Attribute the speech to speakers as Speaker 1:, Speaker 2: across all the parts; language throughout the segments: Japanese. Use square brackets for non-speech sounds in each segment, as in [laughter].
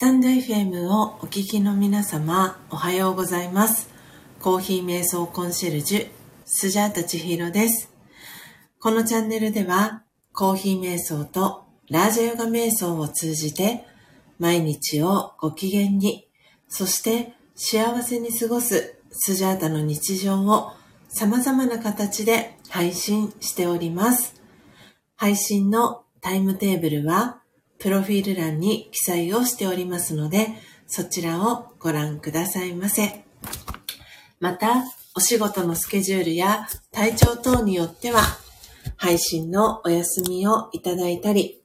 Speaker 1: タンド FM をお聞きの皆様、おはようございます。コーヒー瞑想コンシェルジュ、スジャータチヒロです。このチャンネルでは、コーヒー瞑想とラージャヨガ瞑想を通じて、毎日をご機嫌に、そして幸せに過ごすスジャータの日常を様々な形で配信しております。配信のタイムテーブルは、プロフィール欄に記載をしておりますので、そちらをご覧くださいませ。また、お仕事のスケジュールや体調等によっては、配信のお休みをいただいたり、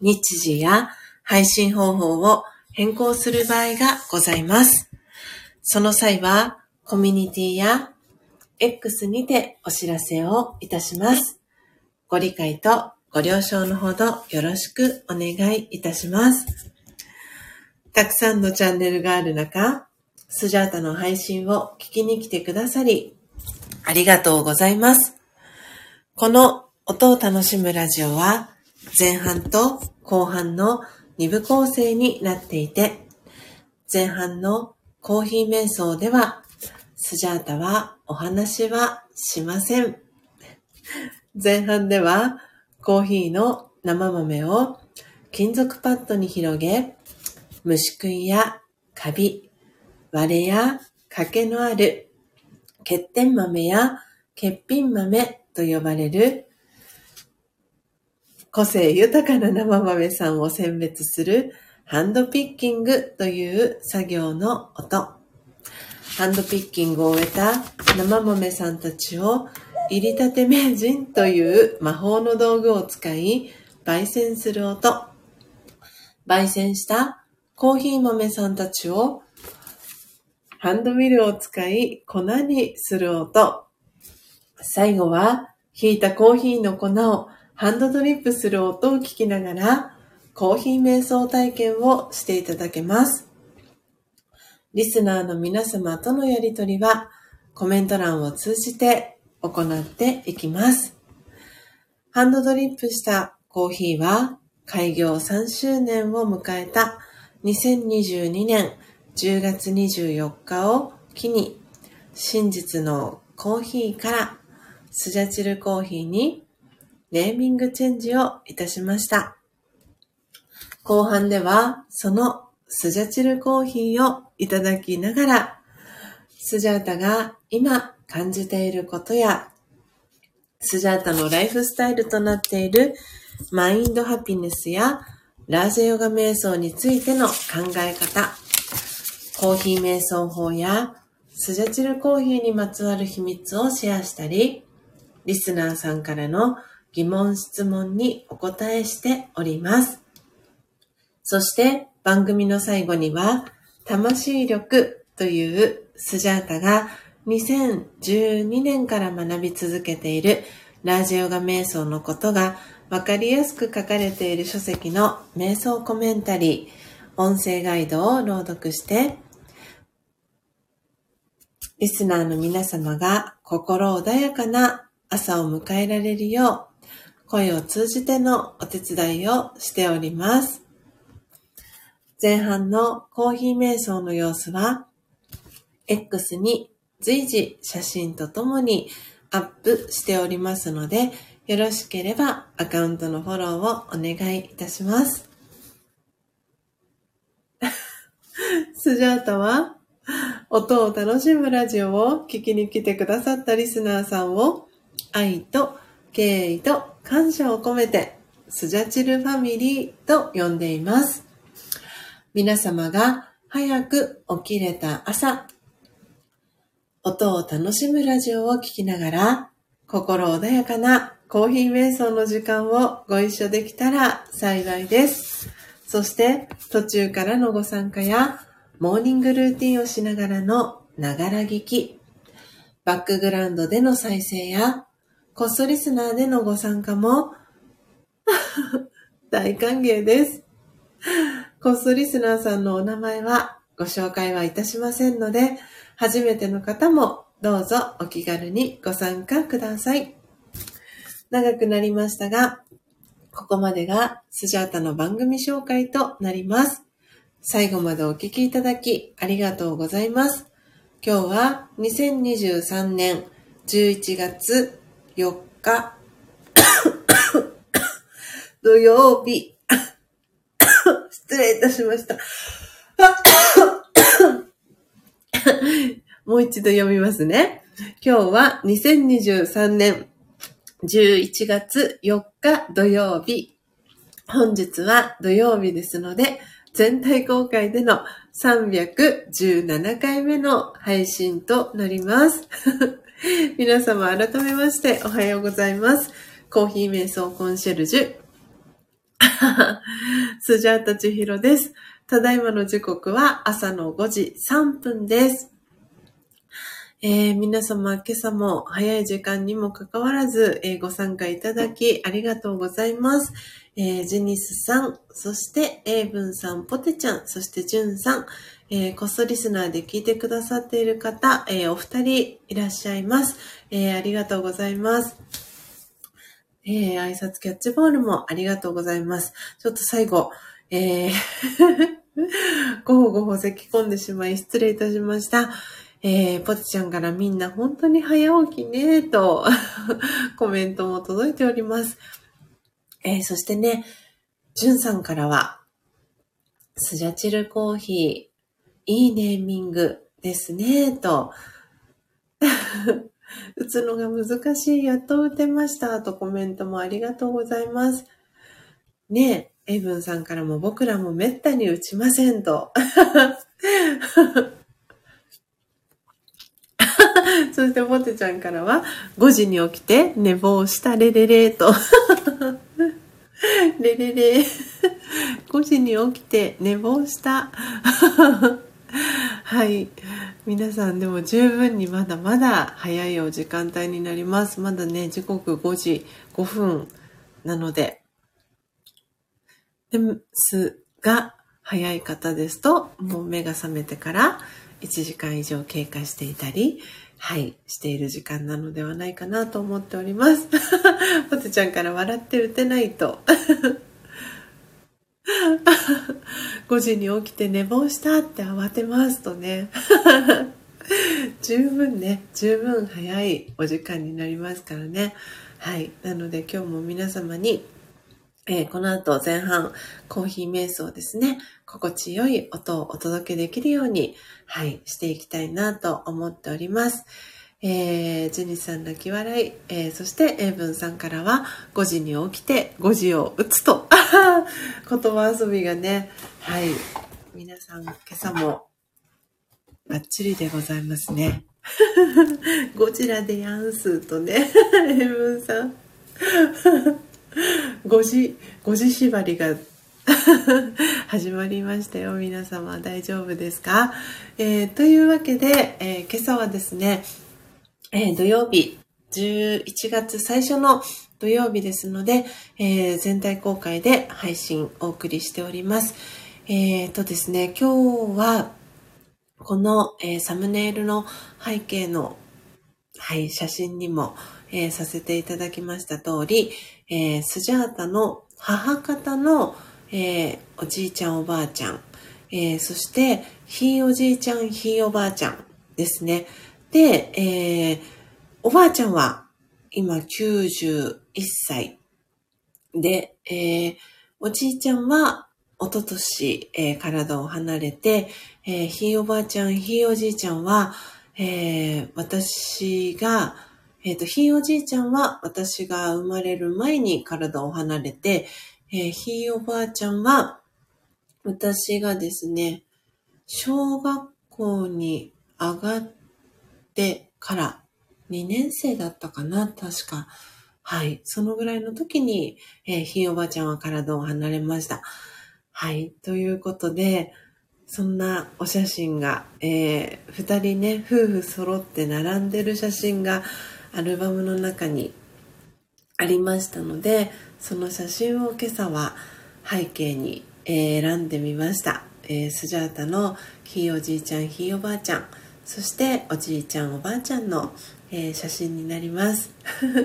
Speaker 1: 日時や配信方法を変更する場合がございます。その際は、コミュニティや X にてお知らせをいたします。ご理解とご了承のほどよろしくお願いいたします。たくさんのチャンネルがある中、スジャータの配信を聞きに来てくださり、ありがとうございます。この音を楽しむラジオは、前半と後半の2部構成になっていて、前半のコーヒー瞑想では、スジャータはお話はしません。前半ではコーヒーの生豆を金属パッドに広げ、虫食いやカビ、割れや欠けのある欠点豆や欠品豆と呼ばれる個性豊かな生豆さんを選別するハンドピッキングという作業の音。ハンドピッキングを終えた生豆さんたちを入りたて名人という魔法の道具を使い、焙煎する音。焙煎したコーヒー豆さんたちをハンドミルを使い粉にする音。最後は、引いたコーヒーの粉をハンドドリップする音を聞きながら、コーヒー瞑想体験をしていただけます。リスナーの皆様とのやりとりは、コメント欄を通じて行っていきます。ハンドドリップしたコーヒーは開業3周年を迎えた2022年10月24日を機に真実のコーヒーからスジャチルコーヒーにネーミングチェンジをいたしました。後半ではそのスジャチルコーヒーをいただきながらスジャータが今感じていることや、スジャータのライフスタイルとなっているマインドハピネスやラージェヨガ瞑想についての考え方、コーヒー瞑想法やスジャチルコーヒーにまつわる秘密をシェアしたり、リスナーさんからの疑問質問にお答えしております。そして番組の最後には、魂力というスジャータが2012年から学び続けているラジヨガ瞑想のことがわかりやすく書かれている書籍の瞑想コメンタリー、音声ガイドを朗読して、リスナーの皆様が心穏やかな朝を迎えられるよう、声を通じてのお手伝いをしております。前半のコーヒー瞑想の様子は、X に随時写真とともにアップしておりますので、よろしければアカウントのフォローをお願いいたします。[laughs] スジャータは、音を楽しむラジオを聞きに来てくださったリスナーさんを愛と敬意と感謝を込めてスジャチルファミリーと呼んでいます。皆様が早く起きれた朝、音を楽しむラジオを聴きながら、心穏やかなコーヒー瞑想の時間をご一緒できたら幸いです。そして途中からのご参加や、モーニングルーティンをしながらのながら聞き、バックグラウンドでの再生や、コストリスナーでのご参加も [laughs] 大歓迎です。コストリスナーさんのお名前はご紹介はいたしませんので、初めての方もどうぞお気軽にご参加ください。長くなりましたが、ここまでがスジャータの番組紹介となります。最後までお聞きいただきありがとうございます。今日は2023年11月4日土曜日 [coughs] 失礼いたしました。[laughs] もう一度読みますね。今日は2023年11月4日土曜日。本日は土曜日ですので、全体公開での317回目の配信となります。[laughs] 皆様改めましておはようございます。コーヒー瞑想コンシェルジュ。[laughs] スジャータチヒロです。ただいまの時刻は朝の5時3分です。えー、皆様、今朝も早い時間にもかかわらず、えー、ご参加いただきありがとうございます。えー、ジニスさん、そしてエイブンさん、ポテちゃん、そしてジュンさん、えー、コストリスナーで聞いてくださっている方、えー、お二人いらっしゃいます。えー、ありがとうございます。えー、挨拶キャッチボールもありがとうございます。ちょっと最後、えー [laughs] ごほごほ咳き込んでしまい失礼いたしました。えー、ポテちゃんからみんな本当に早起きね、と [laughs] コメントも届いております。えー、そしてね、じゅんさんからは、スジャチルコーヒー、いいネーミングですね、と。[laughs] 打つのが難しい、やっと打てました、とコメントもありがとうございます。ねえ、エイブンさんからも僕らもめったに打ちません、と。[laughs] そしてポテちゃんからは、5時に起きて寝坊したレレレと。[laughs] レレレ。5時に起きて寝坊した。[laughs] はい。皆さんでも十分にまだまだ早いお時間帯になります。まだね、時刻5時5分なので。ですが、早い方ですと、もう目が覚めてから1時間以上経過していたり、はい、している時間なのではないかなと思っております。[laughs] ポテちゃんから笑って打てないと。[laughs] 5時に起きて寝坊したって慌てますとね。[laughs] 十分ね、十分早いお時間になりますからね。はい。なので今日も皆様にえー、この後前半コーヒー瞑想ですね、心地よい音をお届けできるように、はい、していきたいなと思っております。えー、ジュニさん泣き笑い、えー、そしてエイブンさんからは5時に起きて5時を打つと、[laughs] 言葉遊びがね、はい、皆さん今朝もバッチリでございますね。[laughs] ゴジラでやんすとね、[laughs] エイブンさん。[laughs] 5時、5時縛りが [laughs] 始まりましたよ。皆様大丈夫ですか、えー、というわけで、えー、今朝はですね、えー、土曜日、11月最初の土曜日ですので、え全体公開で配信お送りしております。えっ、とですね、今日は、この、えサムネイルの背景の、はい、写真にも、えさせていただきました通り、えー、スジャータの母方の、えー、おじいちゃんおばあちゃん、え、そしてひいおじいちゃんひいおばあちゃんですね。で、え、おばあちゃんは今91歳で、え、おじいちゃんはおととし、えー、体を離れて、えー、ひいおばあちゃんひいおじいちゃんは、えー、私がえっ、ー、と、ひいおじいちゃんは私が生まれる前に体を離れて、えー、ひいおばあちゃんは私がですね、小学校に上がってから2年生だったかな、確か。はい。そのぐらいの時に、えー、ひいおばあちゃんは体を離れました。はい。ということで、そんなお写真が、えー、二人ね、夫婦揃って並んでる写真が、アルバムの中にありましたので、その写真を今朝は背景に、え選んでみました。えー、スジャータのひいおじいちゃん、ひいおばあちゃん、そしておじいちゃん、おばあちゃんの、えー、写真になります。[laughs] 今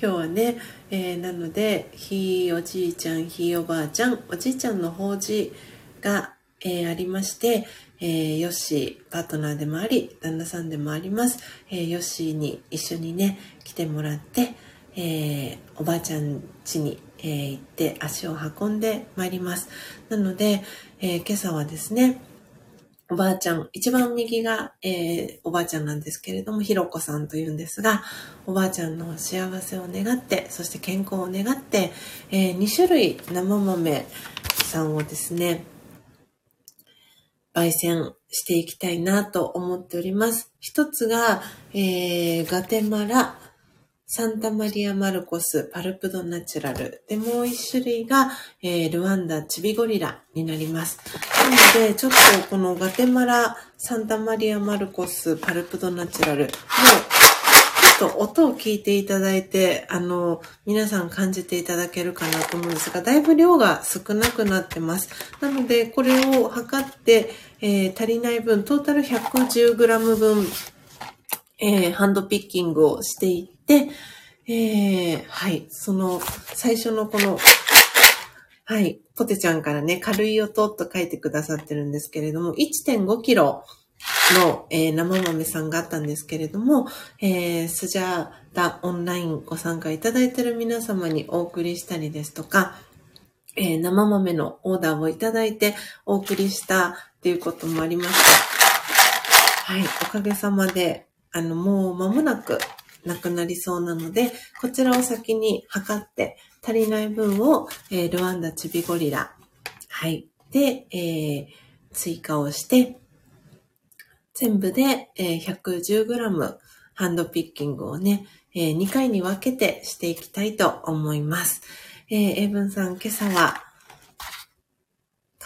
Speaker 1: 日はね、えー、なので、ひいおじいちゃん、ひいおばあちゃん、おじいちゃんの法事が、え、ありまして、えー、ヨッシー、パートナーでもあり、旦那さんでもあります。えー、ヨッシーに一緒にね、来てもらって、えー、おばあちゃん家に、えー、行って足を運んでまいります。なので、えー、今朝はですね、おばあちゃん、一番右が、えー、おばあちゃんなんですけれども、ひろこさんというんですが、おばあちゃんの幸せを願って、そして健康を願って、えー、2種類生豆さんをですね、焙煎していきたいなと思っております。一つが、えー、ガテマラ、サンタマリア・マルコス、パルプドナチュラル。で、もう一種類が、えー、ルワンダ、チビゴリラになります。なので、ちょっとこのガテマラ、サンタマリア・マルコス、パルプドナチュラルもう、ちょっと音を聞いていただいて、あの、皆さん感じていただけるかなと思うんですが、だいぶ量が少なくなってます。なので、これを測って、えー、足りない分、トータル 110g 分、えー、ハンドピッキングをしていで、えー、はい、その、最初のこの、はい、ポテちゃんからね、軽い音と書いてくださってるんですけれども、1.5キロの、えー、生豆さんがあったんですけれども、えー、スジャータオンラインご参加いただいてる皆様にお送りしたりですとか、えー、生豆のオーダーをいただいてお送りしたっていうこともありました。はい、おかげさまで、あの、もう間もなく、なくなりそうなので、こちらを先に測って、足りない分を、えー、ルワンダチビゴリラ、はい。で、えー、追加をして、全部で、えー、110g ハンドピッキングをね、えー、2回に分けてしていきたいと思います。えー、エイブンさん、今朝は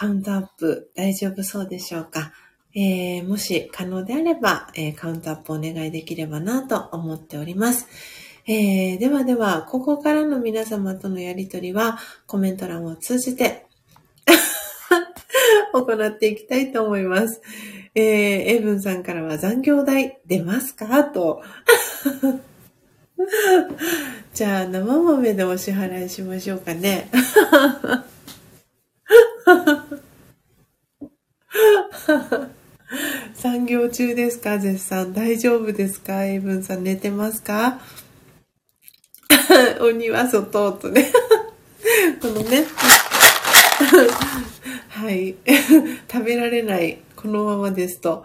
Speaker 1: カウントアップ大丈夫そうでしょうか？えー、もし可能であれば、えー、カウントアップお願いできればなと思っております。えー、ではでは、ここからの皆様とのやりとりはコメント欄を通じて [laughs] 行っていきたいと思います。えー、エイブンさんからは残業代出ますか？と。[laughs] じゃあ、生豆でお支払いしましょうかね。[laughs] [laughs] 産業中ですか絶賛。大丈夫ですかエイブンさん寝てますか？[laughs] 鬼は外とね。[laughs] このね。はい。食べられない。このままですと。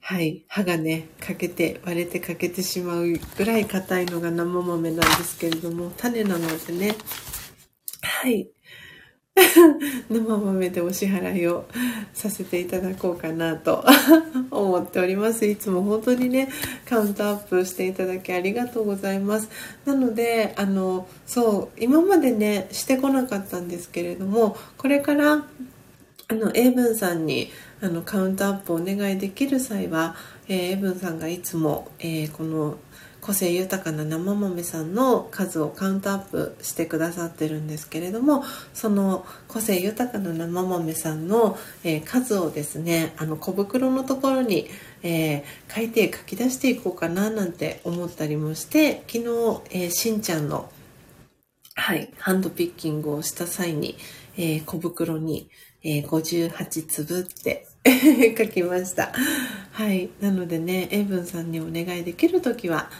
Speaker 1: はい。歯がね、欠けて、割れて欠けてしまうぐらい硬いのが生豆なんですけれども、種なのでね。はい。[laughs] 生豆でお支払いをさせていただこうかなと [laughs] 思っております。いつも本当にね、カウントアップしていただきありがとうございます。なので、あの、そう、今までね、してこなかったんですけれども、これから、あの、英文さんに、あの、カウントアップお願いできる際は、えー、英文さんがいつも、えー、この、個性豊かな生豆さんの数をカウントアップしてくださってるんですけれどもその個性豊かな生豆さんの、えー、数をですねあの小袋のところに、えー、書いて書き出していこうかななんて思ったりもして昨日、えー、しんちゃんのはい、ハンドピッキングをした際に、え、小袋に、えー、58粒って [laughs] 書きました。はい。なのでね、エイブンさんにお願いできるときは、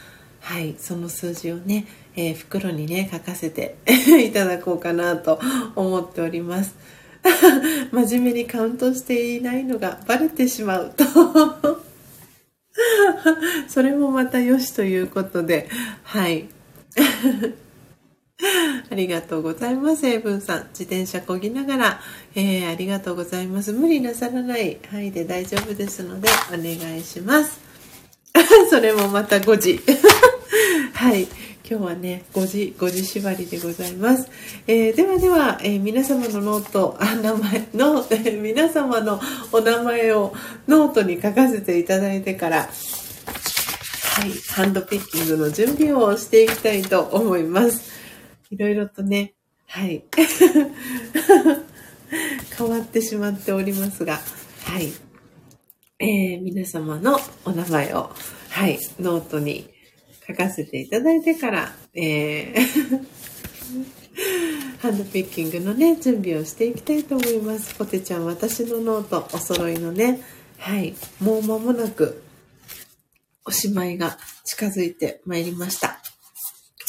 Speaker 1: はい、その数字をね、えー、袋にね、書かせて [laughs] いただこうかなと [laughs] 思っております。[laughs] 真面目にカウントしていないのがバレてしまうとそれもまた良しということで、はい。ありがとうございます、エイブンさん。自転車こぎながら、えー、ありがとうございます。無理なさらない範囲で大丈夫ですので、お願いします。[laughs] それもまた5時。[laughs] はい。今日はね、5時、5時縛りでございます。えー、ではでは、えー、皆様のノート、あ、名前の、えー、皆様のお名前をノートに書かせていただいてから、はい、ハンドピッキングの準備をしていきたいと思います。いろいろとね、はい。[laughs] 変わってしまっておりますが、はい。えー、皆様のお名前を、はい、ノートに書かせていただいてから、えー [laughs] ハンドピッキングのね、準備をしていきたいと思います。ポテちゃん、私のノート、お揃いのね、はい、もう間もなく、おしまいが近づいてまいりました。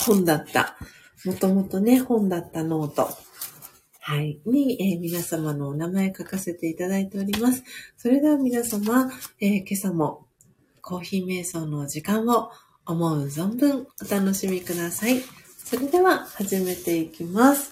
Speaker 1: 本だった。もともとね、本だったノート。はい。に、えー、皆様のお名前書かせていただいております。それでは皆様、えー、今朝もコーヒー瞑想の時間を思う存分お楽しみください。それでは始めていきます。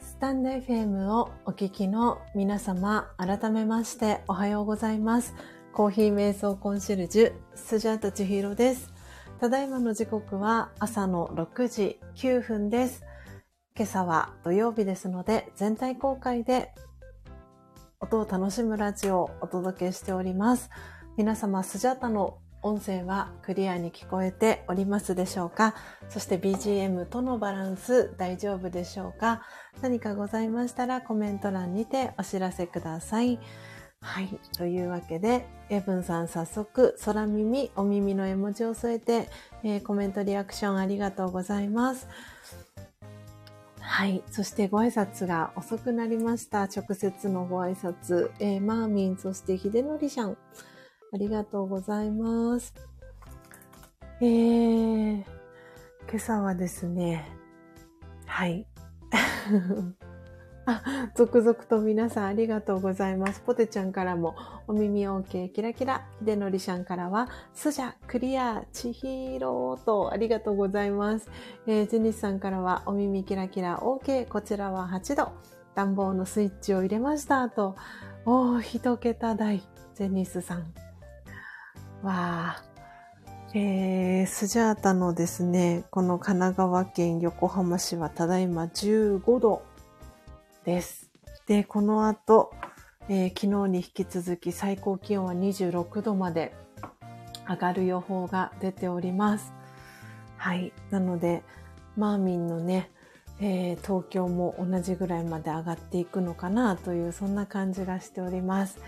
Speaker 1: スタンド FM をお聞きの皆様、改めましておはようございます。コーヒー瞑想コンシェルジュ、スジャータチヒロです。ただいまの時刻は朝の6時9分です。今朝は土曜日ですので、全体公開で音を楽しむラジオをお届けしております。皆様、スジャータの音声はクリアに聞こえておりますでしょうか？そして BGM とのバランス大丈夫でしょうか？何かございましたらコメント欄にてお知らせください。はい。というわけで、エブンさん早速、空耳、お耳の絵文字を添えて、えー、コメントリアクションありがとうございます。はい。そしてご挨拶が遅くなりました。直接のご挨拶。えー、マーミン、そして秀則さん。ありがとうございます。えー、今朝はですね、はい。[laughs] あ、続々と皆さんありがとうございます。ポテちゃんからもお耳 OK キラキラ。ひでのりさんからは、スジャクリアちひろとありがとうございます。えー、ジェニスさんからはお耳キラキラ OK。こちらは8度。暖房のスイッチを入れましたと。おー、一桁台。ジェニスさん。わあ。えー、スジャータのですね、この神奈川県横浜市はただいま15度です。で、この後、えー、昨日に引き続き最高気温は26度まで上がる予報が出ております。はい。なので、マーミンのね、えー、東京も同じぐらいまで上がっていくのかなという、そんな感じがしております。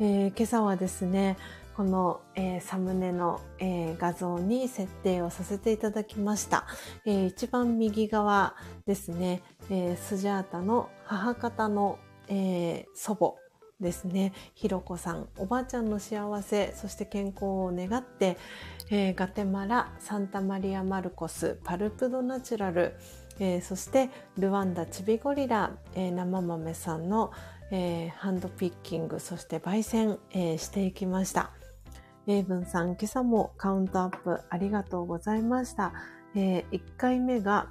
Speaker 1: えー、今朝はですね、この、えー、サムネの、えー、画像に設定をさせていただきました。えー、一番右側ですね、えスジャータの母方の、え祖母ですね、ひろこさん、おばあちゃんの幸せ、そして健康を願って、えガテマラ、サンタマリア・マルコス、パルプドナチュラル、えそしてルワンダ・チビゴリラ、え生豆さんの、えハンドピッキング、そして焙煎、えしていきました。レイブンさん、今朝もカウントアップありがとうございました。えー、1回目が、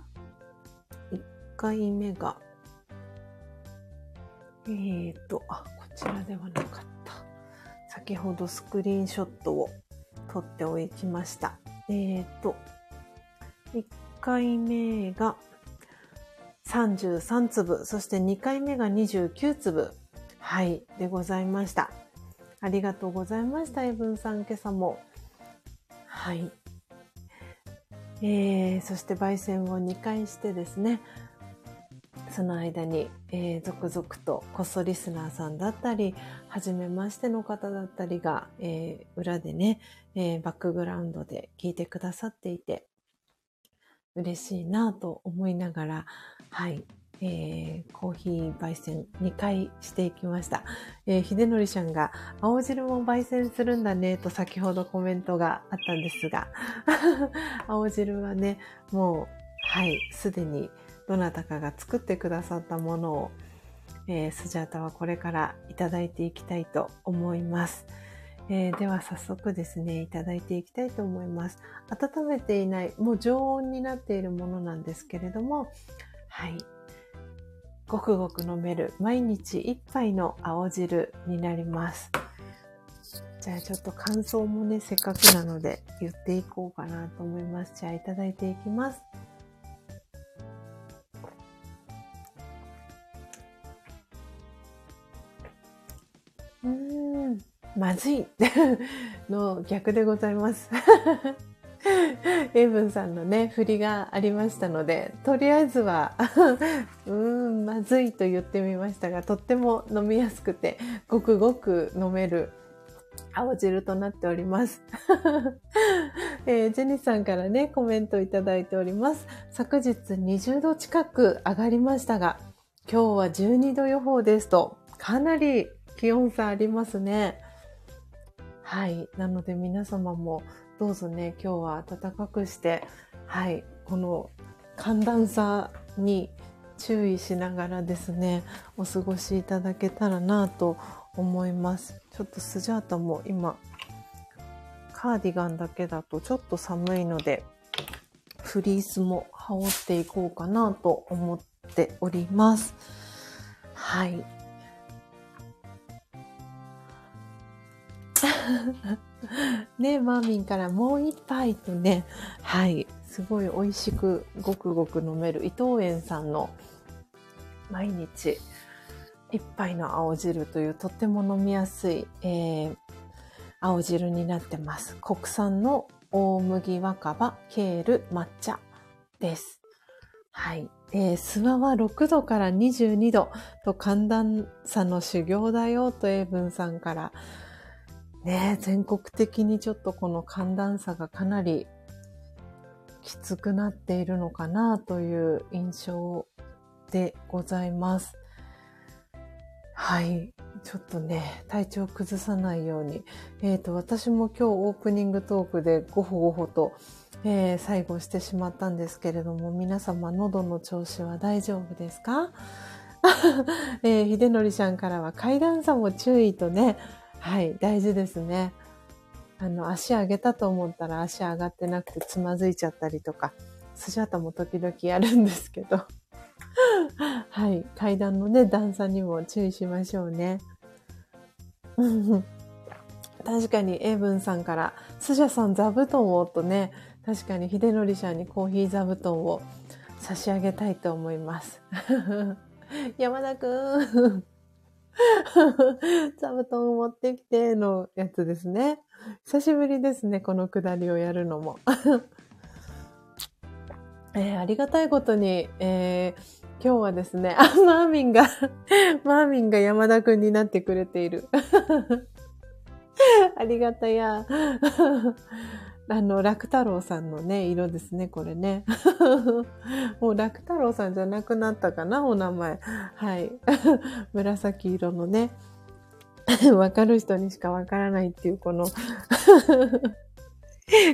Speaker 1: 1回目が、えーと、あ、こちらではなかった。先ほどスクリーンショットを撮っておきました。えーと、1回目が33粒、そして2回目が29粒、はい、でございました。ありがとうございました。エブンさん、今朝も。はい。えー、そして焙煎を2回してですね、その間に、えー、続々とこっそリスナーさんだったり、はじめましての方だったりが、えー、裏でね、えー、バックグラウンドで聞いてくださっていて、嬉しいなと思いながら、はい、えー、コーヒー焙煎2回していきました。えー、秀則ちゃんが、青汁も焙煎するんだね、と先ほどコメントがあったんですが、[laughs] 青汁はね、もう、はい、すでにどなたかが作ってくださったものを、えー、スジャータはこれからいただいていきたいと思います。えー、では早速ですね、いただいていきたいと思います。温めていない、もう常温になっているものなんですけれども、はい、ごくごく飲める毎日一杯の青汁になります。じゃあちょっと感想もね、せっかくなので言っていこうかなと思います。じゃあいただいていきます。うーん、まずい [laughs] の逆でございます。[laughs] エイブンさんのね、振りがありましたので、とりあえずは [laughs] うーん、まずいと言ってみましたが、とっても飲みやすくて、ごくごく飲める青汁となっております。[laughs] えー、ジェニスさんからね、コメントいただいております。昨日20度近く上がりましたが、今日は12度予報ですと、かなり気温差ありますね。はい。なので皆様もどうぞね、今日は暖かくして、はい、この寒暖差に注意しながらですね、お過ごしいただけたらなと思います。ちょっとスジャータも今、カーディガンだけだとちょっと寒いので、フリースも羽織っていこうかなと思っております。はい。ねマーミンからもう一杯とね、はい、すごい美味しくごくごく飲める伊藤園さんの毎日一杯の青汁というとっても飲みやすい、えー、青汁になってます。国産の大麦若葉、ケール、抹茶です。はい。えー、諏訪は6度から22度と寒暖差の修行だよと英文さんからね全国的にちょっとこの寒暖差がかなりきつくなっているのかなという印象でございます。はい。ちょっとね、体調崩さないように。えっ、ー、と、私も今日オープニングトークでごほごほと、えー、最後してしまったんですけれども、皆様喉の調子は大丈夫ですか？[laughs] えー、秀則ちゃんからは階段差も注意とね、はい、大事ですね。あの、足上げたと思ったら足上がってなくてつまずいちゃったりとか、スジャタも時々やるんですけど。[laughs] はい。階段のね、段差にも注意しましょうね。[laughs] 確かに、エイブンさんから、スジャさん座布団をとね、確かに、秀則さんにコーヒー座布団を差し上げたいと思います。[laughs] 山田くん。[laughs] 座布団を持ってきてのやつですね。久しぶりですね、このくだりをやるのも。[laughs] えー、ありがたいことに、えー今日はですね、あ、マーミンが [laughs] マーミンが山田くんになってくれている。ありがたや。あの、楽太郎さんのね、色ですね、これね。[laughs] もう楽太郎さんじゃなくなったかな、お名前。はい。[laughs] 紫色のね。[laughs] わかる人にしかわからないっていう、この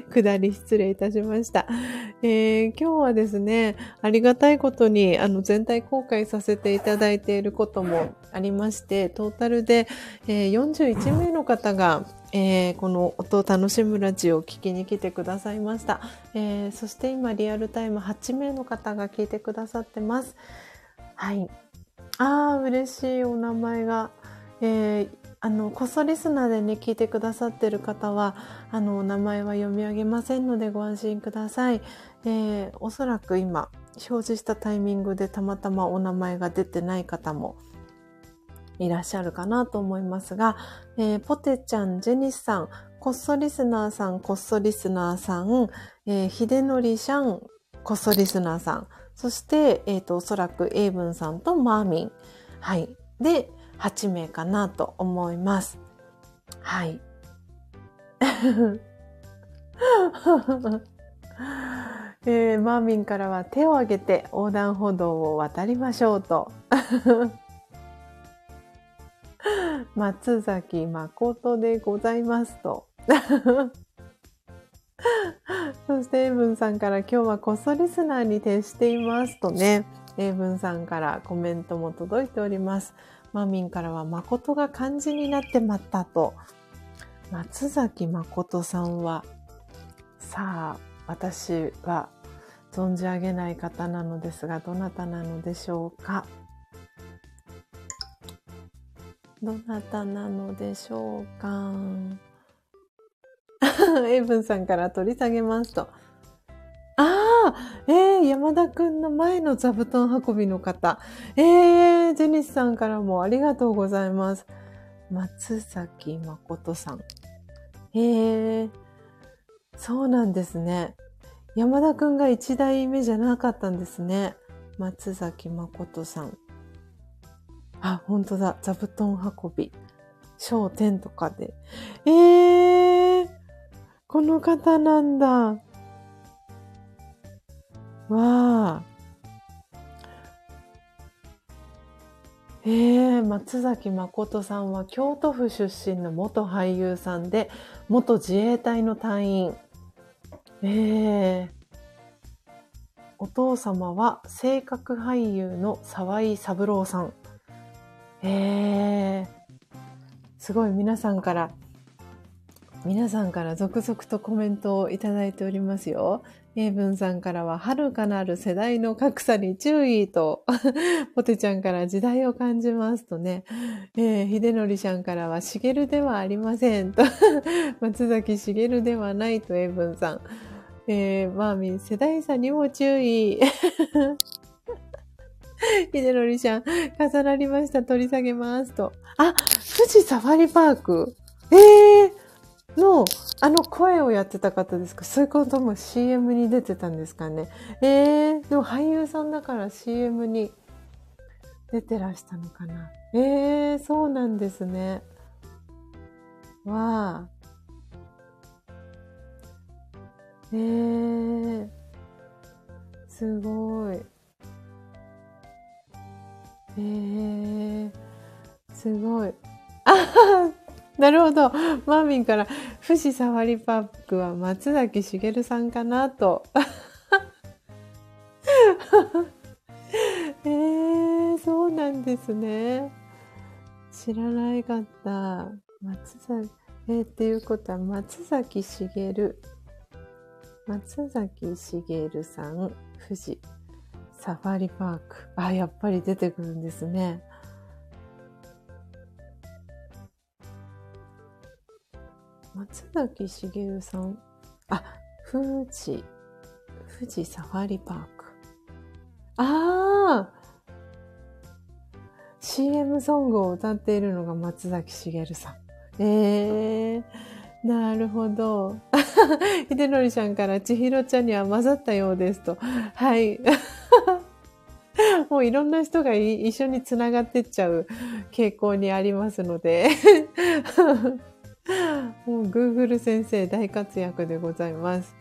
Speaker 1: 下り失礼いたしました。えー、今日はですね、ありがたいことに、あの、全体公開させていただいていることもありまして、トータルで、えー、41名の方が、えー、この音を楽しむラジオを聞きに来てくださいました。えー、そして今リアルタイム8名の方が聞いてくださってます。はい。ああ、嬉しいお名前が。えー、あの、こそリスナーでね、聞いてくださってる方は、あの、お名前は読み上げませんのでご安心ください。えー、おそらく今、表示したタイミングでたまたまお名前が出てない方もいらっしゃるかなと思いますが、えー、ポテちゃん、ジェニスさん、こっそリスナーさん、こっそリスナーさん、えー、ひでのりしゃん、こっそリスナーさん、そして、えっ、ー、と、おそらくエイブンさんとマーミン。はい。で、8名かなと思います。はい。[laughs] えー、マーミンからは手を挙げて横断歩道を渡りましょうと。[laughs] 松崎誠でございますと。[laughs] そして、エイブンさんから今日はこっそリスナーに徹していますとね、エイブンさんからコメントも届いております。マミンからは誠が漢字になってまったと。松崎誠さんは、さあ、私は存じ上げない方なのですが、どなたなのでしょうか？どなたなのでしょうか？[laughs] エイブンさんから取り下げますと。ああ、えー、山田くんの前の座布団運びの方。えー、ジェニスさんからもありがとうございます。松崎誠さん。えー、そうなんですね。山田くんが一代目じゃなかったんですね。松崎誠さん。あ、本当だ。座布団運び。商店とかで。えー、この方なんだ。わあ。えー、松崎誠さんは京都府出身の元俳優さんで、元自衛隊の隊員。えー、お父様は性格俳優の沢井三郎さん。えー、すごい皆さんから皆さんから続々とコメントをいただいておりますよ。英文さんからは、遥かなる世代の格差に注意と、[laughs] ポテちゃんから時代を感じますとね、えー、秀則ちゃんからは、しげるではありませんと、[laughs] 松崎しげるではないと、英文さん。えー、マーミン、世代差にも注意。[laughs] 秀則ちゃん、重なりました。取り下げますと。あ、富士サファリパークええー、の、あの声をやってた方ですか？そういうことも CM に出てたんですかね？ええー、でも俳優さんだから CM に出てらしたのかな？ええー、そうなんですね。わあ。ええ、すごい。えー、すごい。あ [laughs] なるほど。マーミンから、富士サファリパークは松崎しげるさんかなと。[laughs] えー、そうなんですね。知らないかった。松崎、えー、っていうことは、松崎しげる。松崎しげるさん、富士サファリパーク。あ、やっぱり出てくるんですね。松崎しげるさん。あ、富士、富士サファリパーク。ああ !CM ソングを歌っているのが松崎しげるさん。ええー、なるほど。[laughs] 秀則ちゃんから千尋ちゃんには混ざったようですと。はい。[laughs] もういろんな人が一緒につながってっちゃう傾向にありますので [laughs] もう Google 先生大活躍でございます。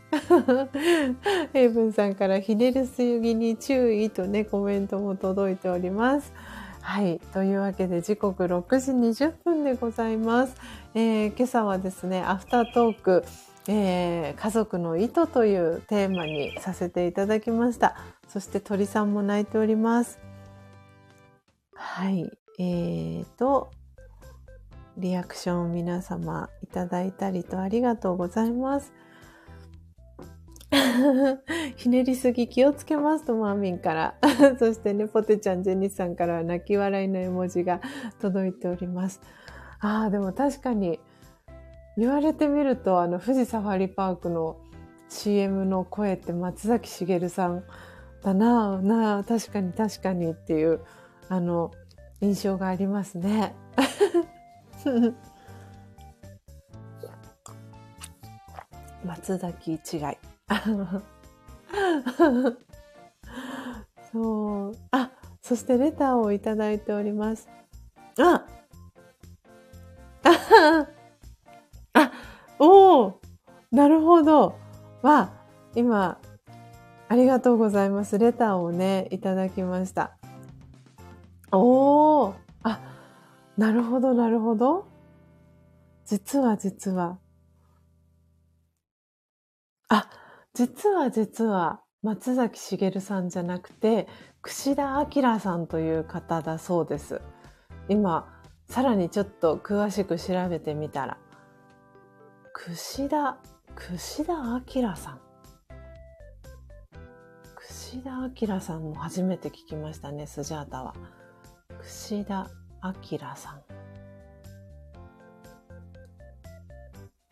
Speaker 1: ヘイブンさんからひねりすぎに注意とね、コメントも届いております。はい。というわけで時刻6時20分でございます。えー、今朝はですね、アフタートーク、えー、家族の意図というテーマにさせていただきました。そして鳥さんも泣いております。はい。えーと、リアクションを皆様いただいたりとありがとうございます。[laughs] ひねりすぎ気をつけますとマーミンから。[laughs] そしてね、ポテちゃん、ジェニスさんからは泣き笑いの絵文字が届いております。ああ、でも確かに言われてみると、あの、富士サファリパークの CM の声って松崎しげるさんだなあ、なあ、確かに確かにっていう、あの、印象がありますね。[laughs] 松崎違い。[laughs] そう。あ、そしてレターをいただいております。あ [laughs] あ、おおなるほど。は、今、ありがとうございます。レターをね、いただきました。おおあ、なるほど、なるほど。実は実は。あ、実は実は、松崎しげるさんじゃなくて、串田明さんという方だそうです。今、さらにちょっと詳しく調べてみたら、串田、串田明さん。串田明さんも初めて聞きましたね、スジャータは。串田明さん。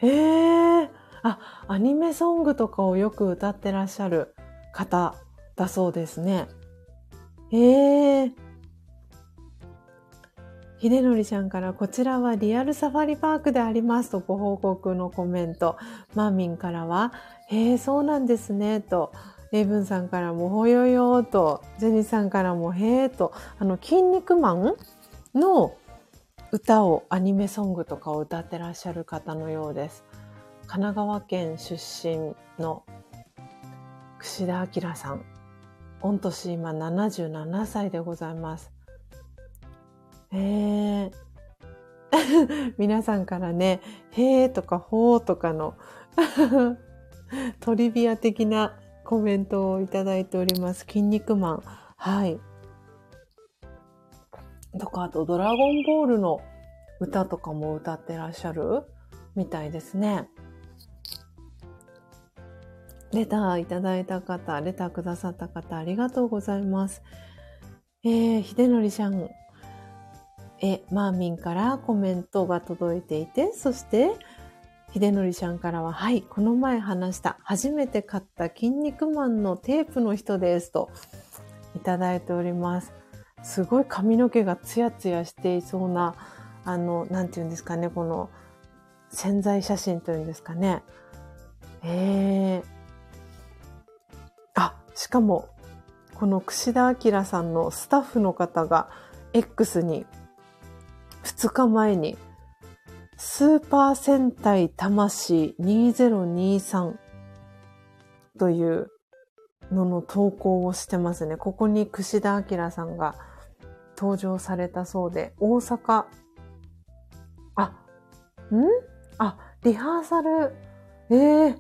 Speaker 1: えー、アニメソングとかをよく歌ってらっしゃる方だそうですね。ええー。秀則ちゃんからこちらはリアルサファリパークでありますとご報告のコメント。マーミンからは、へえ、そうなんですね、と。エイブンさんからもほよよと、ジェニーさんからもへえと、あの、筋肉マンの歌を、アニメソングとかを歌ってらっしゃる方のようです。神奈川県出身の串田明さん。御年今77歳でございます。えー、[laughs] 皆さんからね、へーとかほーとかの [laughs] トリビア的なコメントをいただいております。筋肉マン。はい。とか、あと、ドラゴンボールの歌とかも歌ってらっしゃる
Speaker 2: みたいですね。レターいただいた方、レターくださった方、ありがとうございます。えー、ひでのりさん、え、マーミンからコメントが届いていて、そして、ひでのりちゃんからは、はい、この前話した、初めて買った筋肉マンのテープの人です、と、いただいております。すごい髪の毛がツヤツヤしていそうな、あの、なんて言うんですかね、この、潜在写真というんですかね。えー、しかも、この串田明さんのスタッフの方が X に2日前にスーパー戦隊魂2023というのの投稿をしてますね。ここに串田明さんが登場されたそうで、大阪、あ、ん？あ、リハーサル、ええー、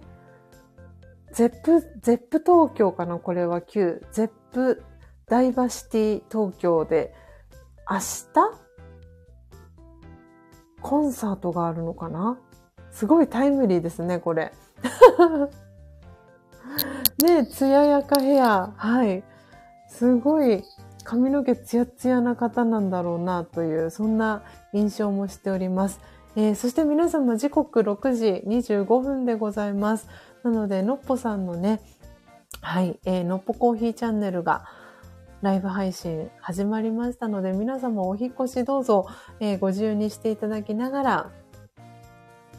Speaker 2: Zepp、Zepp 東京かなこれは旧。 Zepp ダイバーシティ東京で、明日？コンサートがあるのかな？すごいタイムリーですね、これ。[laughs] ねつややかヘア。はい。すごい髪の毛ツヤツヤな方なんだろうなという、そんな印象もしております。えー、そして皆様時刻6時25分でございます。なので、のっぽさんのね、はい、えー、のっぽコーヒーチャンネルがライブ配信始まりましたので、皆様お引越しどうぞ、えー、ご自由にしていただきながら、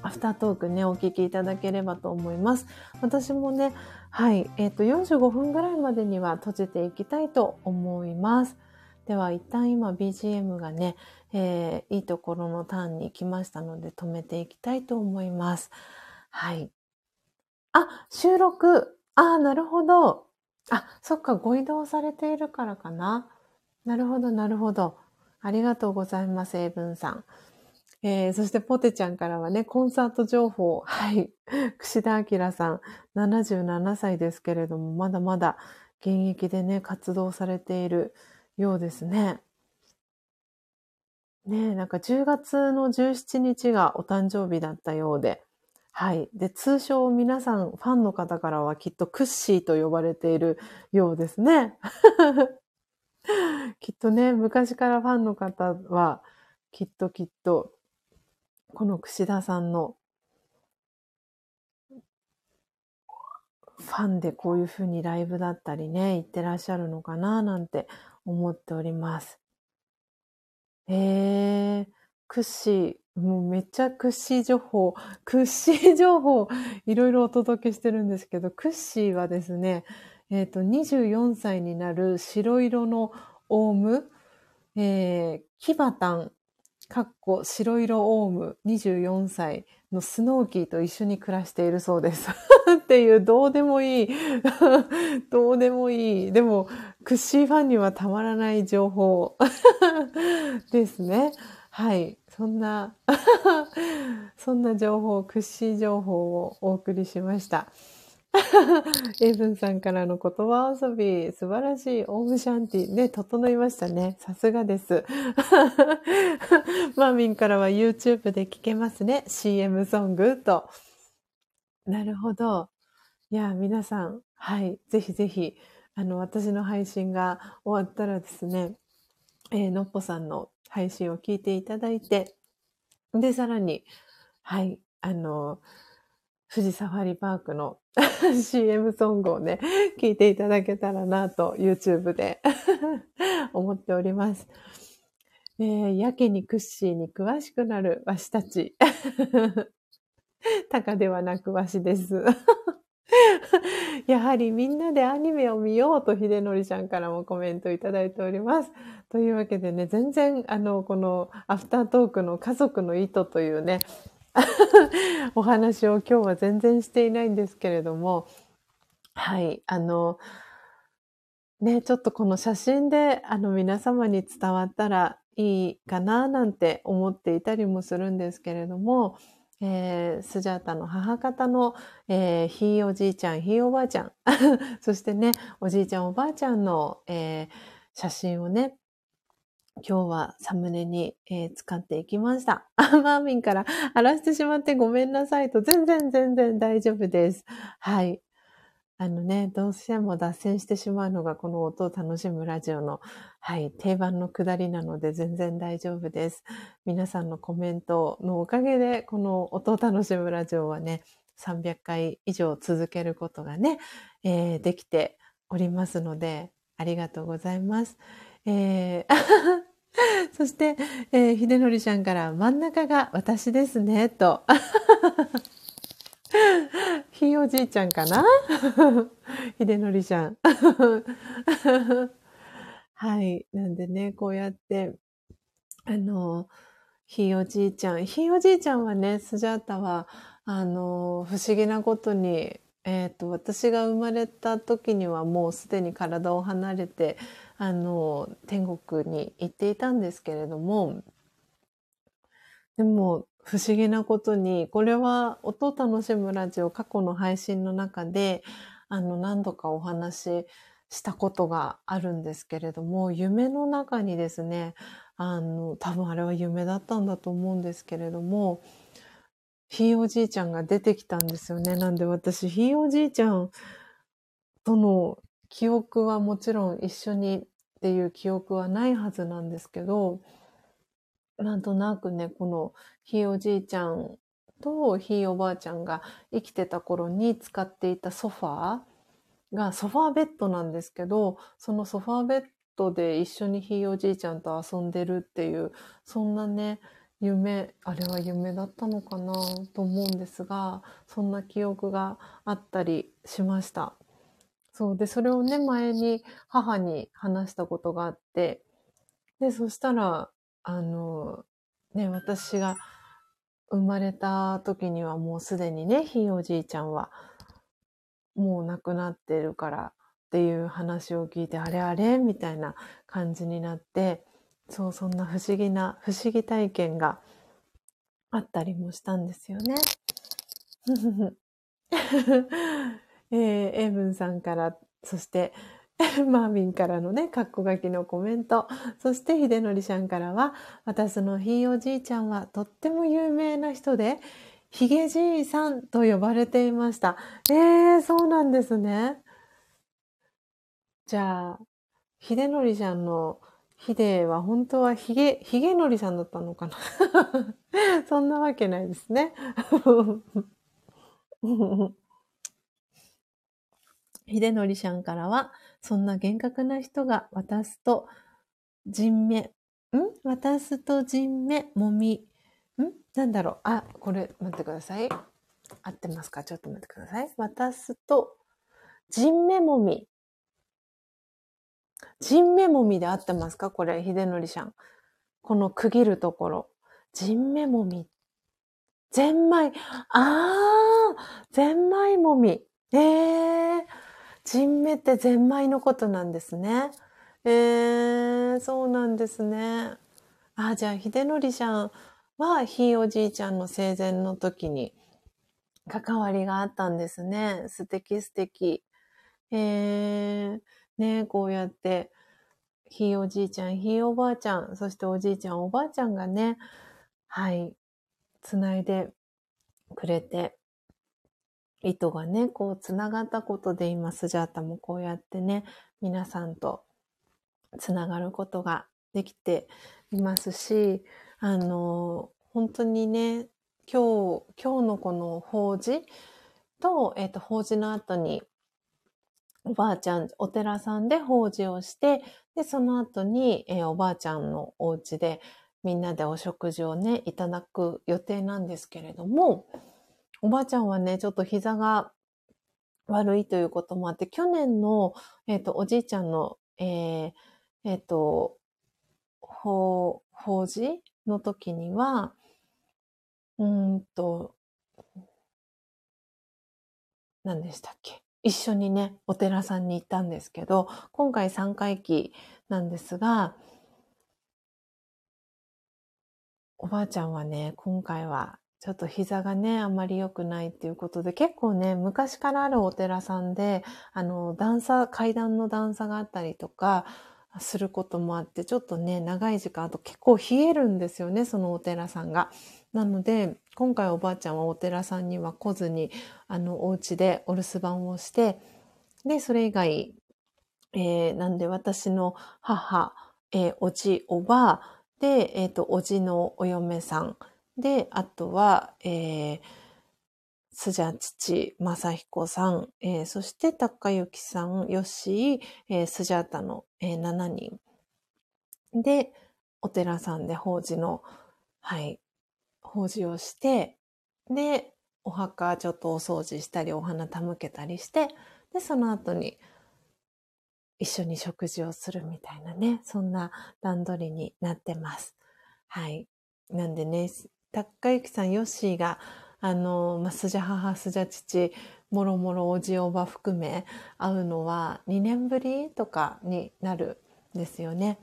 Speaker 2: アフタートークね、お聞きいただければと思います。私もね、はい。えっ、ー、と、45分ぐらいまでには閉じていきたいと思います。では、一旦今 BGM がね、えー、いいところのターンに来ましたので止めていきたいと思います。はい。あ、収録。ああ、なるほど。あ、そっか、ご移動されているからかな。なるほど、なるほど。ありがとうございます、英文さん。えー、そしてポテちゃんからはね、コンサート情報。はい。[laughs] 串田明さん、77歳ですけれども、まだまだ現役でね、活動されているようですね。ねなんか10月の17日がお誕生日だったようで、はい。で、通称皆さん、ファンの方からはきっとクッシーと呼ばれているようですね。[laughs] きっとね、昔からファンの方は、きっときっとこの串田さんのファンでこういうふうにライブだったりね、行ってらっしゃるのかななんて思っております。えー、クッシー、もうめっちゃクッシー情報、クッシー情報、いろいろお届けしてるんですけど、クッシーはですね、えっ、ー、と、24歳になる白色のオウム、えー、キバタンかっこ白色オウム24歳のスノーキーと一緒に暮らしているそうです。[laughs] っていう、どうでもいい。[laughs] どうでもいい。でも、クッシーファンにはたまらない情報ですね。はい。そんな [laughs] そんな情報、クッシー情報をお送りしました。[laughs] エイブンさんからの言葉遊び、素晴らしい。オームシャンティ。ね、整いましたね。さすがです。[laughs] マーミンからは YouTube で聞けますね。CM ソングと。なるほど。いや、皆さん、はい。ぜひぜひ、あの、私の配信が終わったらですね、えー、のっぽさんの配信を聞いていただいて、で、さらに、はい、あの、富士サファリパークの [laughs] CM ソングをね、聞いていただけたらなと YouTube で [laughs] 思っております。えー、やけにクッシーに詳しくなるわしたち。[laughs] たかではなくわしです。[laughs] やはりみんなでアニメを見ようと秀則ちゃんからもコメントいただいております。というわけでね、全然あの、このアフタートークの家族の意図というね、[laughs] お話を今日は全然していないんですけれども、はい、あの、ね、ちょっとこの写真であの皆様に伝わったらいいかななんて思っていたりもするんですけれども、えー、スジャータの母方の、えー、ひいおじいちゃん、ひいおばあちゃん、[laughs] そしてね、おじいちゃんおばあちゃんの、えー、写真をね、今日はサムネに、えー使っていきました。[laughs] マーミンから荒らしてしまってごめんなさいと、全然全然大丈夫です。はい。あのね、どうしても脱線してしまうのがこの音を楽しむラジオの、はい、定番のくだりなので全然大丈夫です。皆さんのコメントのおかげで、この音を楽しむラジオはね、300回以上続けることがね、えーできておりますので、ありがとうございます。えー [laughs] そして、えー、秀則ちゃんから真ん中が私ですね、と。ひいおじいちゃんかな？[laughs] 秀則ちゃん。[laughs] はい。なんでね、こうやって、あの、ひいおじいちゃん。ひいおじいちゃんはね、スジャータは、あの、不思議なことに、えっ、と、私が生まれた時にはもうすでに体を離れて、あの、天国に行っていたんですけれども、でも、不思議なことに、これは音楽しむラジオ過去の配信の中で、あの、何度かお話ししたことがあるんですけれども、夢の中にですね、あの、多分あれは夢だったんだと思うんですけれども、ひいおじいちゃんが出てきたんですよね。なんで私、ひいおじいちゃんとの記憶はもちろん一緒にっていう記憶はないはずなんですけど、なんとなくね、このひいおじいちゃんとひいおばあちゃんが生きてた頃に使っていたソファーがソファーベッドなんですけど、そのソファーベッドで一緒にひいおじいちゃんと遊んでるっていう、そんなね、夢、あれは夢だったのかなと思うんですが、そんな記憶があったりしました。そう。で、それをね、前に母に話したことがあって、で、そしたら、あの、ね、私が生まれた時にはもうすでにね、ひいおじいちゃんはもう亡くなってるからっていう話を聞いて、あれあれみたいな感じになって、そう、そんな不思議な、不思議体験があったりもしたんですよね。[laughs] えー、エイブンさんから、そして、[laughs] マーミンからのね、カッコ書きのコメント。そして、秀則ちゃんからは、私のひいおじいちゃんはとっても有名な人で、ヒゲじいさんと呼ばれていました。えー、そうなんですね。じゃあ、秀則ちゃんのヒデは本当はヒゲ、ヒゲのりさんだったのかな？[laughs] そんなわけないですね。秀則ちゃんからは、そんな厳格な人が渡すと人目、ん？渡すと人目、もみ、ん？なんだろうあ、これ、待ってください。合ってますか？ちょっと待ってください。渡すと人目もみ。人目もみで合ってますか？これ、秀則ちゃん。この区切るところ。人目もみ。ゼンマイ。あーゼンマイもみ。えー。人目ってゼンマイのことなんですね。えー、そうなんですね。あ、じゃあ、秀則ちゃんは、ひいおじいちゃんの生前の時に関わりがあったんですね。素敵素敵。えー、ねこうやって、ひいおじいちゃん、ひいおばあちゃん、そしておじいちゃん、おばあちゃんがね、はい、つないでくれて、糸がね、こう、つながったことで今、スジャータもこうやってね、皆さんとつながることができていますし、あの、本当にね、今日、今日のこの法事と、えっ、と、法事の後に、おばあちゃん、お寺さんで法事をして、で、その後に、えーおばあちゃんのお家でみんなでお食事をね、いただく予定なんですけれども、おばあちゃんはね、ちょっと膝が悪いということもあって、去年の、えっ、と、おじいちゃんの、えーえっ、と、法、法事の時には、うんと、何でしたっけ？一緒にね、お寺さんに行ったんですけど、今回3回忌なんですが、おばあちゃんはね、今回はちょっと膝がね、あんまり良くないっていうことで、結構ね、昔からあるお寺さんで、あの、段差、階段の段差があったりとか、することもあって、ちょっとね、長い時間、あと結構冷えるんですよね、そのお寺さんが。なので、今回おばあちゃんはお寺さんには来ずに、あの、お家でお留守番をして、で、それ以外、えー、なんで私の母、えー、おじ、おばあ、で、えっ、ー、と、おじのお嫁さん。で、あとは、えー、スジャ父、正彦さん、えー、そして高幸さん、ヨッシー、えー、スジャータの、えー、7人。で、お寺さんで法事の、はい、法事をして、で、お墓ちょっとお掃除したり、お花手向けたりして、で、その後に、一緒に食事をするみたいなね、そんな段取りになってます。はい。なんでね、高幸さん、ヨッシーが、あの、まあ、スジャ母、スジャ父、もろもろおじおば含め会うのは2年ぶりとかになるんですよね。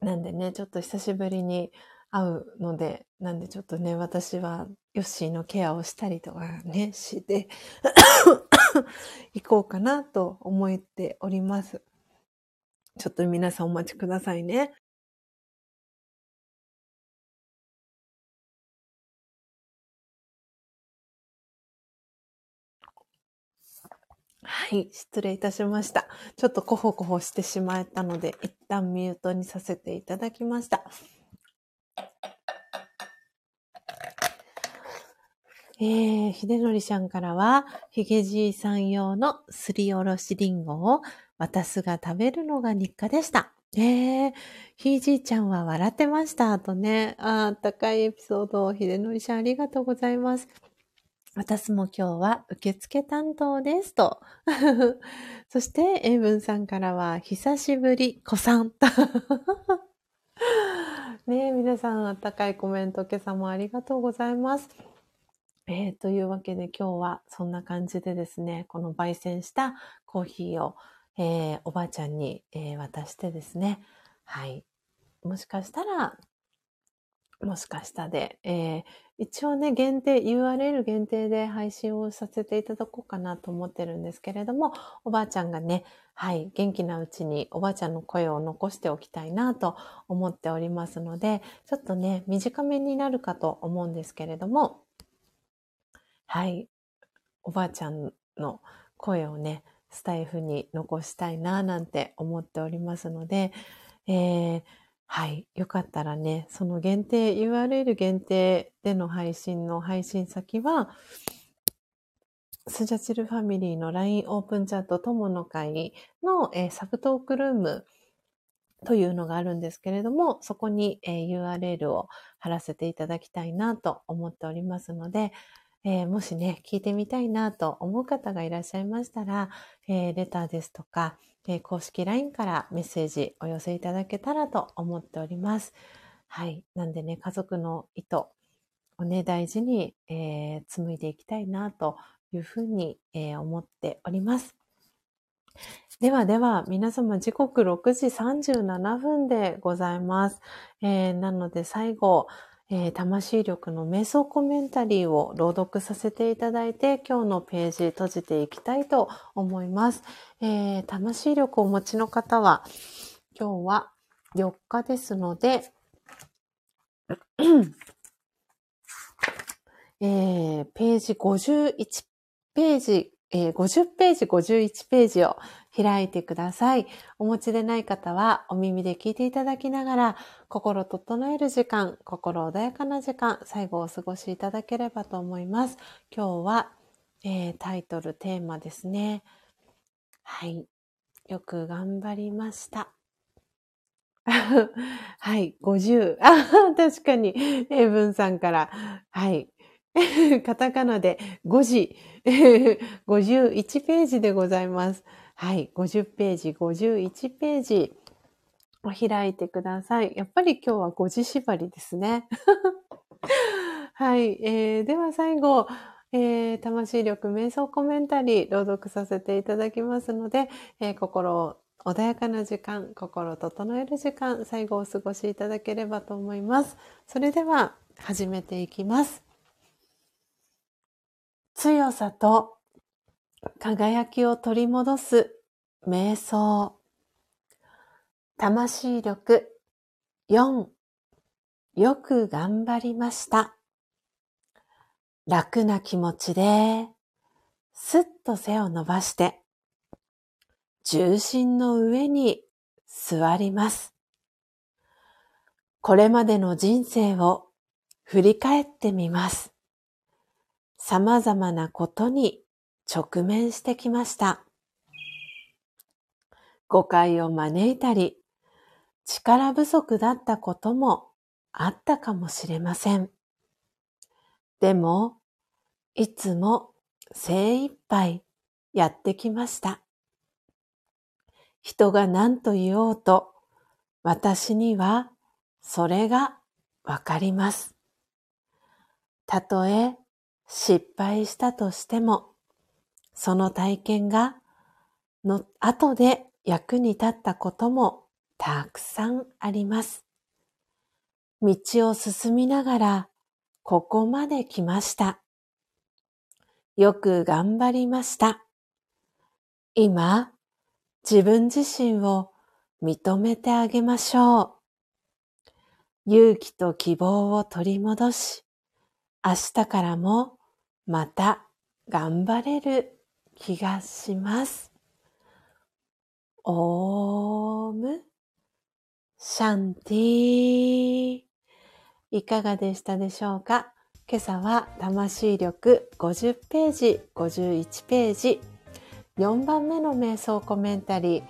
Speaker 2: なんでね、ちょっと久しぶりに会うので、なんでちょっとね、私はヨッシーのケアをしたりとかね、して行こうかなと思っております。ちょっと皆さんお待ちくださいね。はい、失礼いたしました。ちょっとコホコホしてしまったので、一旦ミュートにさせていただきました。えー、秀則ちゃんからは、ヒゲじいさん用のすりおろしりんごを私が食べるのが日課でした。えー、ひいじいちゃんは笑ってました。とね、あったかいエピソードを秀則ちゃんありがとうございます。私も今日は受付担当です。と。[laughs] そして、英文さんからは、久しぶり、子さん。[laughs] ねえ皆さん、あったかいコメント、今朝もありがとうございます。えー、というわけで今日はそんな感じでですね、この焙煎したコーヒーを、えー、おばあちゃんに、えー、渡してですね、はい。もしかしたら、もしかしたで、えー、一応ね、限定、URL 限定で配信をさせていただこうかなと思ってるんですけれども、おばあちゃんがね、はい、元気なうちにおばあちゃんの声を残しておきたいなと思っておりますので、ちょっとね、短めになるかと思うんですけれども、はい。おばあちゃんの声をね、スタイフに残したいななんて思っておりますので、えー、はい。よかったらね、その限定、URL 限定での配信の配信先は、スジャチルファミリーの LINE オープンチャット友の会の、えー、サブトークルームというのがあるんですけれども、そこに、えー、URL を貼らせていただきたいなと思っておりますので、えー、もしね、聞いてみたいなと思う方がいらっしゃいましたら、えー、レターですとか、え、公式 LINE からメッセージお寄せいただけたらと思っております。はい。なんでね、家族の意図をね、大事に、えー紡いでいきたいなというふうに、え思っております。ではでは、皆様時刻6時37分でございます。えなので最後、えー、魂力の瞑想コメンタリーを朗読させていただいて、今日のページ閉じていきたいと思います。えー、魂力をお持ちの方は、今日は4日ですので、えー、ページ51ページ、えー、50ページ、51ページを開いてください。お持ちでない方はお耳で聞いていただきながら、心整える時間、心穏やかな時間、最後お過ごしいただければと思います。今日は、えー、タイトル、テーマですね。はい。よく頑張りました。[laughs] はい、50。[laughs] 確かに、英文さんから。はい。[laughs] カタカナで5時、51ページでございます。はい、50ページ、51ページを開いてください。やっぱり今日は5時縛りですね。[laughs] はい、えー、では最後、えー、魂力瞑想コメンタリー朗読させていただきますので、えー、心穏やかな時間、心整える時間、最後お過ごしいただければと思います。それでは始めていきます。強さと輝きを取り戻す瞑想。魂力4よく頑張りました。楽な気持ちで、すっと背を伸ばして、重心の上に座ります。これまでの人生を振り返ってみます。様々なことに直面してきました。誤解を招いたり、力不足だったこともあったかもしれません。でも、いつも精一杯やってきました。人が何と言おうと、私にはそれがわかります。たとえ失敗したとしても、その体験がの後で役に立ったこともたくさんあります。道を進みながらここまで来ました。よく頑張りました。今、自分自身を認めてあげましょう。勇気と希望を取り戻し、明日からもまた頑張れる気がします。オームシャンティー。いかがでしたでしょうか？今朝は魂力50ページ、51ページ、4番目の瞑想コメンタリ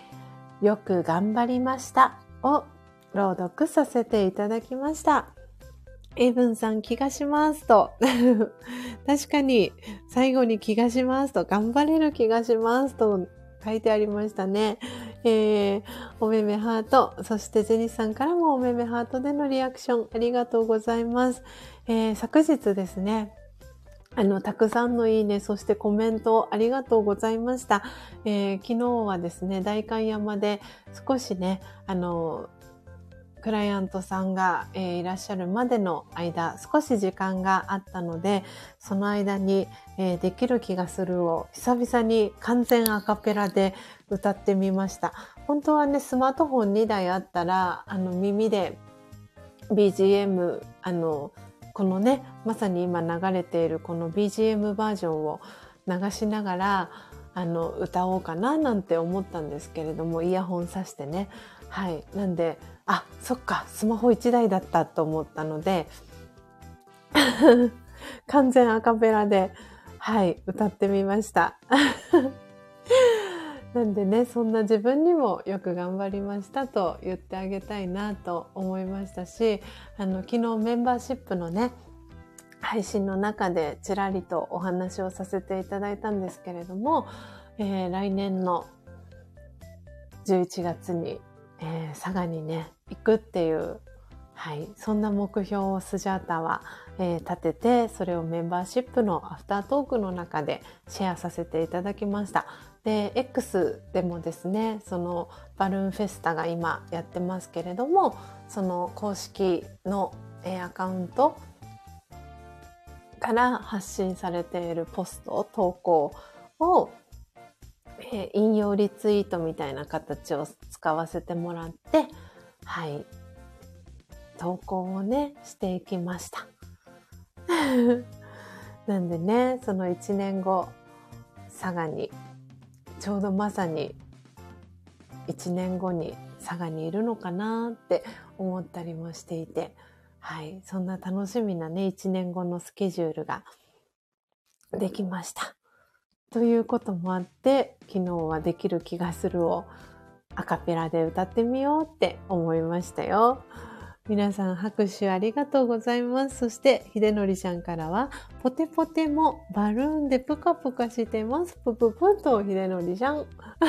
Speaker 2: ー、よく頑張りましたを朗読させていただきました。エイブンさん気がしますと。[laughs] 確かに最後に気がしますと、頑張れる気がしますと書いてありましたね。えー、おめめハート、そしてジェニスさんからもおめめハートでのリアクションありがとうございます。えー、昨日ですね、あの、たくさんのいいね、そしてコメントありがとうございました。えー、昨日はですね、代官山で少しね、あの、クライアントさんが、えー、いらっしゃるまでの間、少し時間があったので、その間に、えー、できる気がするを久々に完全アカペラで歌ってみました。本当はね、スマートフォン2台あったら、あの、耳で BGM、あの、このね、まさに今流れているこの BGM バージョンを流しながら、あの、歌おうかななんて思ったんですけれども、イヤホンさしてね。はい。なんで、あ、そっか、スマホ1台だったと思ったので、[laughs] 完全アカペラで、はい、歌ってみました。[laughs] なんでね、そんな自分にもよく頑張りましたと言ってあげたいなと思いましたし、あの、昨日メンバーシップのね、配信の中でちらりとお話をさせていただいたんですけれども、えー、来年の11月に、えー、佐賀にね、行くっていう、はい、そんな目標をスジャータは、えー、立てて、それをメンバーシップのアフタートークの中でシェアさせていただきました。で、X でもですね、そのバルーンフェスタが今やってますけれども、その公式の、えー、アカウントから発信されているポスト、投稿を、えー、引用リツイートみたいな形を使わせてもらって、はい、投稿をね、していきました。[laughs] なんでね、その1年後、佐賀に、ちょうどまさに1年後に佐賀にいるのかなって思ったりもしていて、はい、そんな楽しみなね、1年後のスケジュールができました。ということもあって、昨日はできる気がするをアカペラで歌ってみようって思いましたよ。皆さん拍手ありがとうございます。そして、ひでのりちゃんからは、ポテポテもバルーンでぷかぷかしてます。ぷぷぷとひでのりちゃん。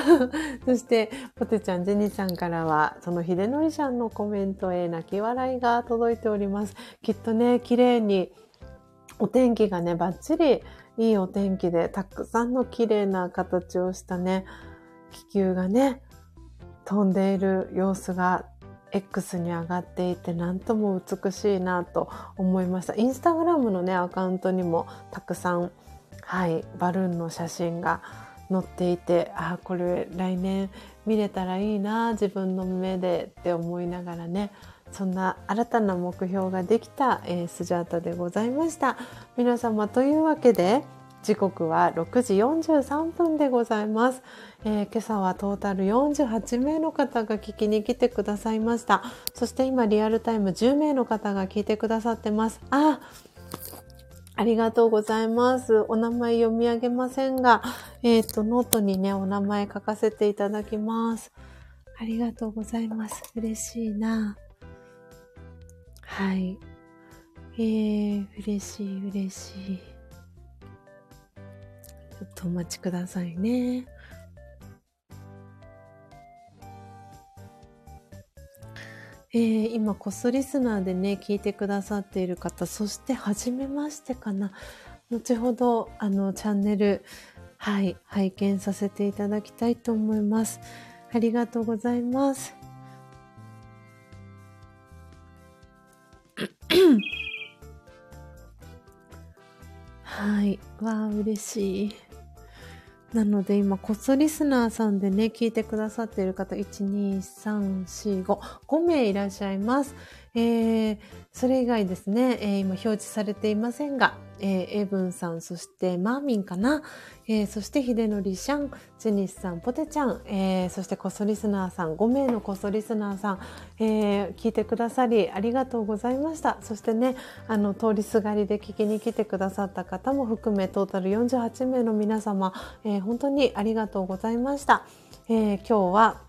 Speaker 2: [laughs] そして、ポテちゃん、ジェニーさんからは、そのひでのりちゃんのコメントへ泣き笑いが届いております。きっとね、綺麗に、お天気がね、バッチリいいお天気で、たくさんの綺麗な形をしたね、気球がね、飛んでいる様子が X に上がっていて何とも美しいなと思いました。インスタグラムのね、アカウントにもたくさん、はい、バルーンの写真が載っていて、ああ、これ来年見れたらいいな、自分の目でって思いながらね、そんな新たな目標ができた、えー、スジャータでございました。皆様というわけで、時刻は6時43分でございます、えー、今朝はトータル48名の方が聞きに来てくださいましたそして今リアルタイム10名の方が聞いてくださってますあありがとうございます。お名前読み上げませんが、えっ、と、ノートにね、お名前書かせていただきます。ありがとうございます。嬉しいな。はい。えー、嬉しい、嬉しい。ちょっとお待ちくださいね。えー、今、コスリスナーでね、聞いてくださっている方、そして、はじめましてかな。後ほど、あの、チャンネル、はい、拝見させていただきたいと思います。ありがとうございます。[clears throat] はい。わあ、嬉しい。なので今、コツリスナーさんでね、聞いてくださっている方、1、2、3、4、5、5名いらっしゃいます。えー、それ以外ですね、えー、今表示されていませんが、えー、エブンさん、そしてマーミンかな、えー、そしてヒデノリシャン、ジェニスさん、ポテちゃん、えー、そしてコソリスナーさん、5名のコソリスナーさん、えー、聞いてくださりありがとうございました。そしてね、あの、通りすがりで聞きに来てくださった方も含め、トータル48名の皆様、えー、本当にありがとうございました。えー、今日は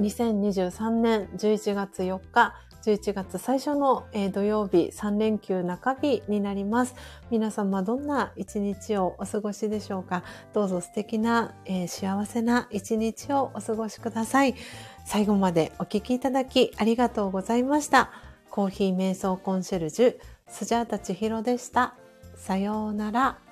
Speaker 2: 2023年11月4日、11月最初の、え土曜日3連休中日になります。皆様どんな一日をお過ごしでしょうか？どうぞ素敵な、えー、幸せな一日をお過ごしください。最後までお聴きいただきありがとうございました。コーヒー瞑想コンシェルジュ、スジャータチヒロでした。さようなら。